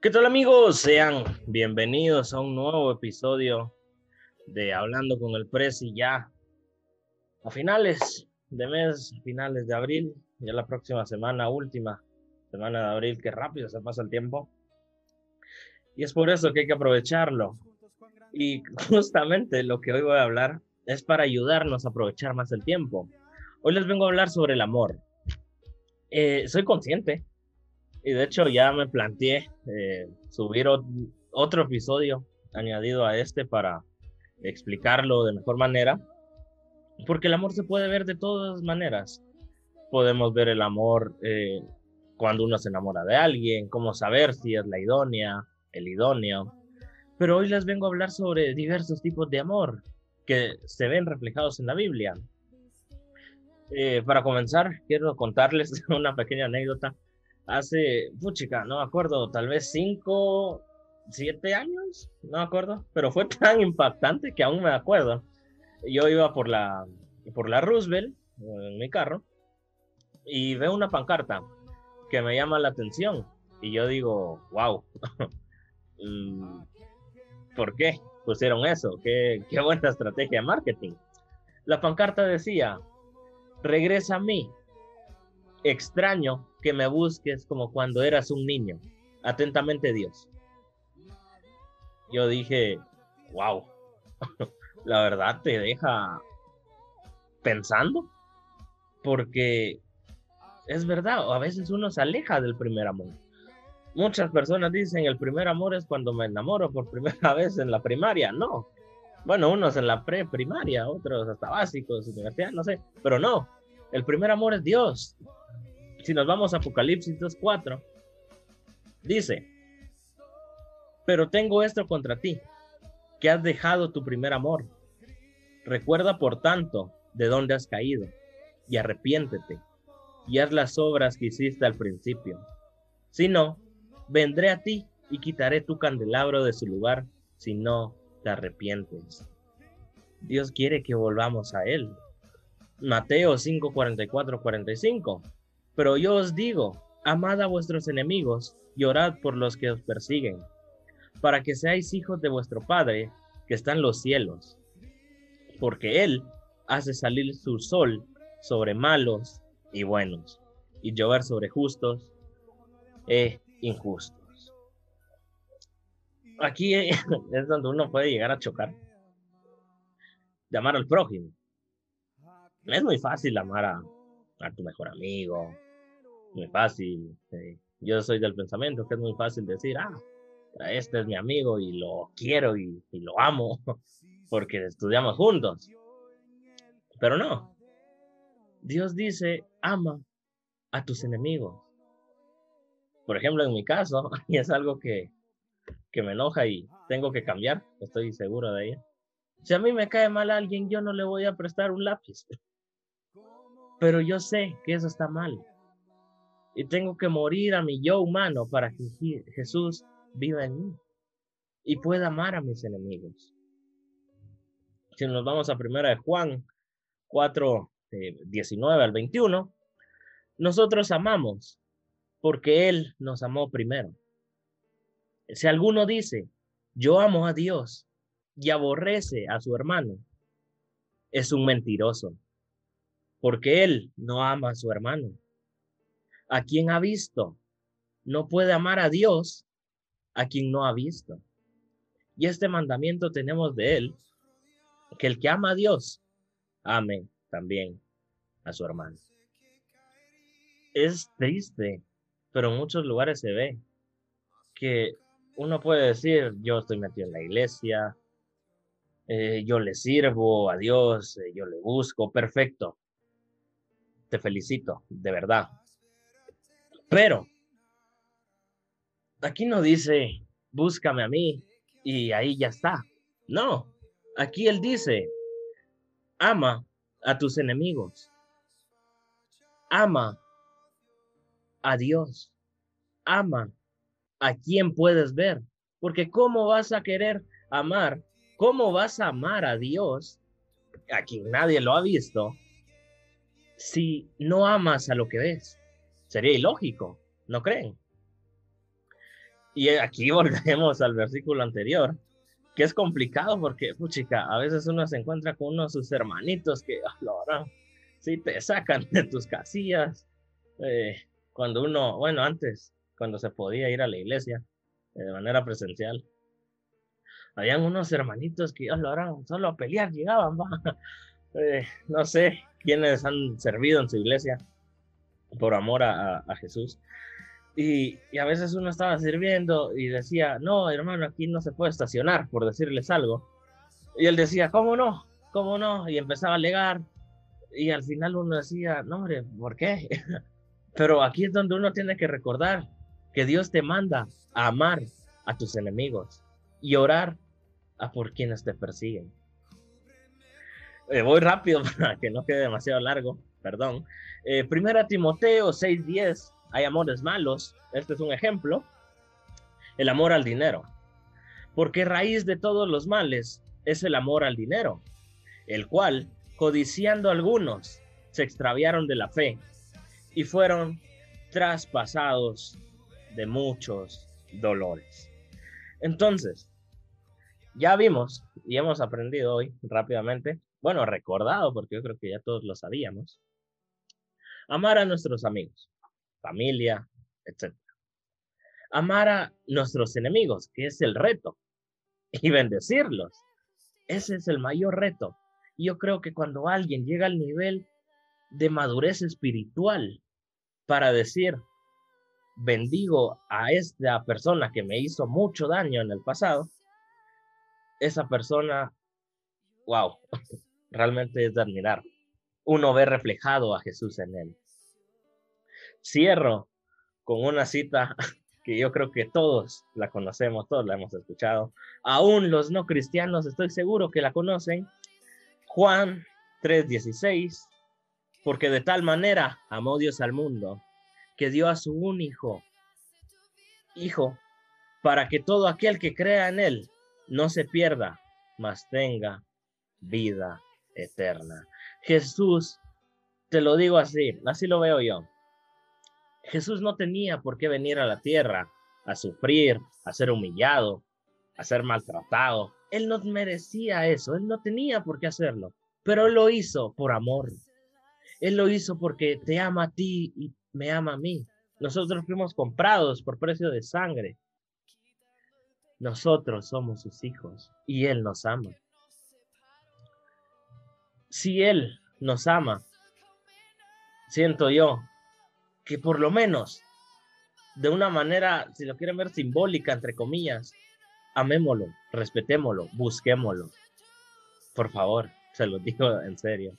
¿Qué tal amigos? Sean bienvenidos a un nuevo episodio de Hablando con el Presi ya a finales de mes, finales de abril, ya la próxima semana, última semana de abril, que rápido se pasa el tiempo. Y es por eso que hay que aprovecharlo. Y justamente lo que hoy voy a hablar es para ayudarnos a aprovechar más el tiempo. Hoy les vengo a hablar sobre el amor. Eh, soy consciente y de hecho ya me planteé eh, subir otro episodio añadido a este para explicarlo de mejor manera, porque el amor se puede ver de todas maneras. Podemos ver el amor eh, cuando uno se enamora de alguien, cómo saber si es la idónea, el idóneo. Pero hoy les vengo a hablar sobre diversos tipos de amor que se ven reflejados en la Biblia. Eh, para comenzar, quiero contarles una pequeña anécdota hace, puchica, no me acuerdo, tal vez cinco, siete años, no me acuerdo, pero fue tan impactante que aún me acuerdo. Yo iba por la, por la Roosevelt en mi carro y veo una pancarta que me llama la atención y yo digo, wow, mm, ¿por qué pusieron eso? ¿Qué, qué buena estrategia de marketing. La pancarta decía, regresa a mí, extraño que me busques como cuando eras un niño. Atentamente Dios. Yo dije, wow, la verdad te deja pensando, porque es verdad, a veces uno se aleja del primer amor. Muchas personas dicen el primer amor es cuando me enamoro por primera vez en la primaria. No. Bueno, unos en la pre-primaria, otros hasta básicos, universidad, no sé. Pero no. El primer amor es Dios si nos vamos a Apocalipsis 2.4, dice, pero tengo esto contra ti, que has dejado tu primer amor. Recuerda, por tanto, de dónde has caído, y arrepiéntete, y haz las obras que hiciste al principio. Si no, vendré a ti y quitaré tu candelabro de su lugar, si no te arrepientes. Dios quiere que volvamos a Él. Mateo 5, 45. Pero yo os digo, amad a vuestros enemigos y orad por los que os persiguen, para que seáis hijos de vuestro Padre que está en los cielos, porque Él hace salir su sol sobre malos y buenos, y llover sobre justos e injustos. Aquí es donde uno puede llegar a chocar. De amar al prójimo. Es muy fácil amar a, a tu mejor amigo, muy fácil. Eh, yo soy del pensamiento que es muy fácil decir, ah, este es mi amigo y lo quiero y, lo amo porque estudiamos juntos. Pero no. Dios dice, ama a tus enemigos. Por ejemplo, en mi caso, y es algo que, que me enoja y tengo que cambiar, estoy seguro de ello. Si a mí me cae mal alguien, yo no le voy a prestar un lápiz. Pero yo sé que eso está mal y tengo que morir a mi yo humano para que Jesús viva en mí y pueda amar a mis enemigos. Si nos vamos a primera de Juan 4, 19 eh, al 21, nosotros amamos porque Él nos amó primero. Si alguno dice, yo amo a Dios y aborrece a su hermano, es un mentiroso, porque Él no ama a su hermano a quien ha visto. No puede amar a Dios a quien no ha visto. Y este mandamiento tenemos de él, que el que ama a Dios, ame también a su hermano. Es triste, pero en muchos lugares se ve que uno puede decir, yo estoy metido en la iglesia, eh, yo le sirvo a Dios, eh, yo le busco, perfecto. Te felicito, de verdad. Pero aquí no dice, búscame a mí y ahí ya está. No, aquí él dice, ama a tus enemigos. Ama a Dios. Ama a quien puedes ver. Porque ¿cómo vas a querer amar? ¿Cómo vas a amar a Dios, a quien nadie lo ha visto, si no amas a lo que ves? Sería ilógico, ¿no creen? Y aquí volvemos al versículo anterior, que es complicado porque, puchica, a veces uno se encuentra con uno de sus hermanitos que, ahora sí te sacan de tus casillas. Eh, cuando uno, bueno, antes, cuando se podía ir a la iglesia eh, de manera presencial, habían unos hermanitos que, ahora solo a pelear llegaban. Eh, no sé quiénes han servido en su iglesia por amor a, Jesús. Y, y, a veces uno estaba sirviendo y decía, no, hermano, aquí no se puede estacionar, por decirles algo. Y él decía, ¿cómo no? ¿Cómo no? Y empezaba a alegar. Y al final uno decía, no, hombre, ¿por qué? Pero aquí es donde uno tiene que recordar que Dios te manda a amar a tus enemigos y orar a por quienes te persiguen. Eh, voy rápido para que no quede demasiado largo, perdón. Eh, primera Timoteo 6:10 hay amores malos. Este es un ejemplo. El amor al dinero. Porque raíz de todos los males es el amor al dinero, el cual, codiciando algunos, se extraviaron de la fe y fueron traspasados de muchos dolores. Entonces, ya vimos y hemos aprendido hoy rápidamente, bueno, recordado porque yo creo que ya todos lo sabíamos, amar a nuestros amigos familia, etc. Amar a nuestros enemigos, que es el reto, y bendecirlos. Ese es el mayor reto. Yo creo que cuando alguien llega al nivel de madurez espiritual para decir, bendigo a esta persona que me hizo mucho daño en el pasado, esa persona, wow, realmente es de admirar. Uno ve reflejado a Jesús en él. Cierro con una cita que yo creo que todos la conocemos, todos la hemos escuchado. Aún los no cristianos estoy seguro que la conocen. Juan 3:16, porque de tal manera amó Dios al mundo, que dio a su único hijo, para que todo aquel que crea en él no se pierda, mas tenga vida eterna. Jesús, te lo digo así, así lo veo yo. Jesús no tenía por qué venir a la tierra a sufrir, a ser humillado, a ser maltratado. Él no merecía eso, él no tenía por qué hacerlo, pero él lo hizo por amor. Él lo hizo porque te ama a ti y me ama a mí. Nosotros fuimos comprados por precio de sangre. Nosotros somos sus hijos y Él nos ama. Si Él nos ama, siento yo que por lo menos, de una manera, si lo quieren ver simbólica, entre comillas, amémoslo, respetémoslo, busquémoslo. Por favor, se lo digo en serio.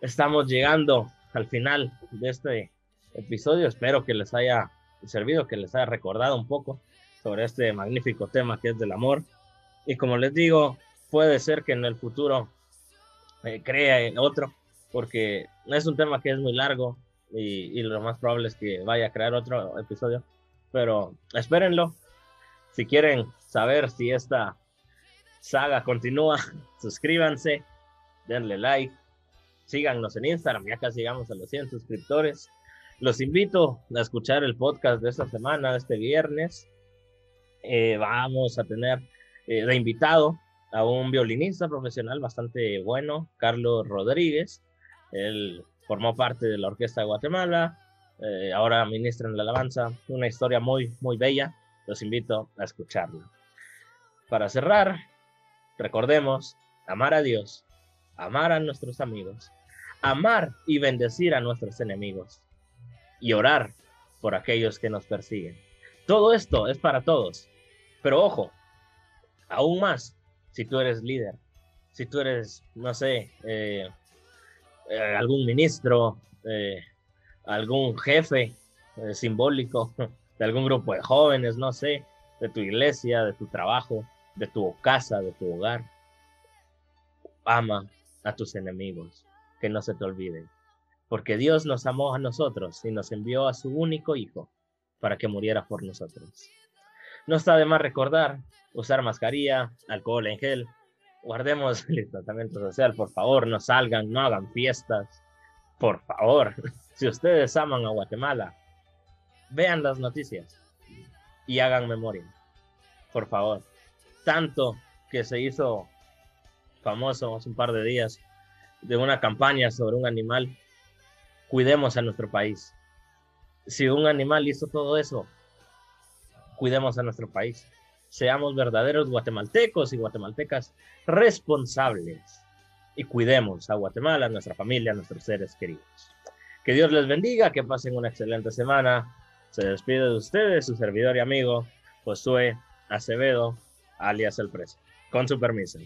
Estamos llegando al final de este episodio. Espero que les haya servido, que les haya recordado un poco sobre este magnífico tema que es del amor. Y como les digo, puede ser que en el futuro crea en otro, porque es un tema que es muy largo, y, lo más probable es que vaya a crear otro episodio. Pero espérenlo. Si quieren saber si esta saga continúa, suscríbanse, denle like, síganos en Instagram, ya casi llegamos a los 100 suscriptores. Los invito a escuchar el podcast de esta semana, este viernes. Eh, vamos a tener eh, de invitado a un violinista profesional bastante bueno, Carlos Rodríguez. Él formó parte de la Orquesta de Guatemala, eh, ahora ministra en la alabanza, una historia muy, muy bella, los invito a escucharla. Para cerrar, recordemos amar a Dios, amar a nuestros amigos, amar y bendecir a nuestros enemigos y orar por aquellos que nos persiguen. Todo esto es para todos, pero ojo, aún más si tú eres líder, si tú eres, no sé, eh, eh, algún ministro, eh, algún jefe simbólico de algún grupo de jóvenes, no sé, de tu iglesia, de tu trabajo, de tu casa, de tu hogar. Ama a tus enemigos, que no se te olviden, porque Dios nos amó a nosotros y nos envió a su único Hijo para que muriera por nosotros. No está de más recordar usar mascarilla, alcohol en gel, guardemos el tratamiento social, por favor, no salgan, no hagan fiestas, por favor. Si ustedes aman a Guatemala, vean las noticias. y hagan memoria. Por favor. Tanto que se hizo famoso hace un par de días de una campaña sobre un animal. Cuidemos a nuestro país. Si un animal hizo todo eso, cuidemos a nuestro país. Seamos verdaderos guatemaltecos y guatemaltecas responsables y cuidemos a Guatemala, a nuestra familia, a nuestros seres queridos. Que Dios les bendiga, que pasen una excelente semana. Se despide de ustedes su servidor y amigo Josué Acevedo, alias El Preso. Con su permiso.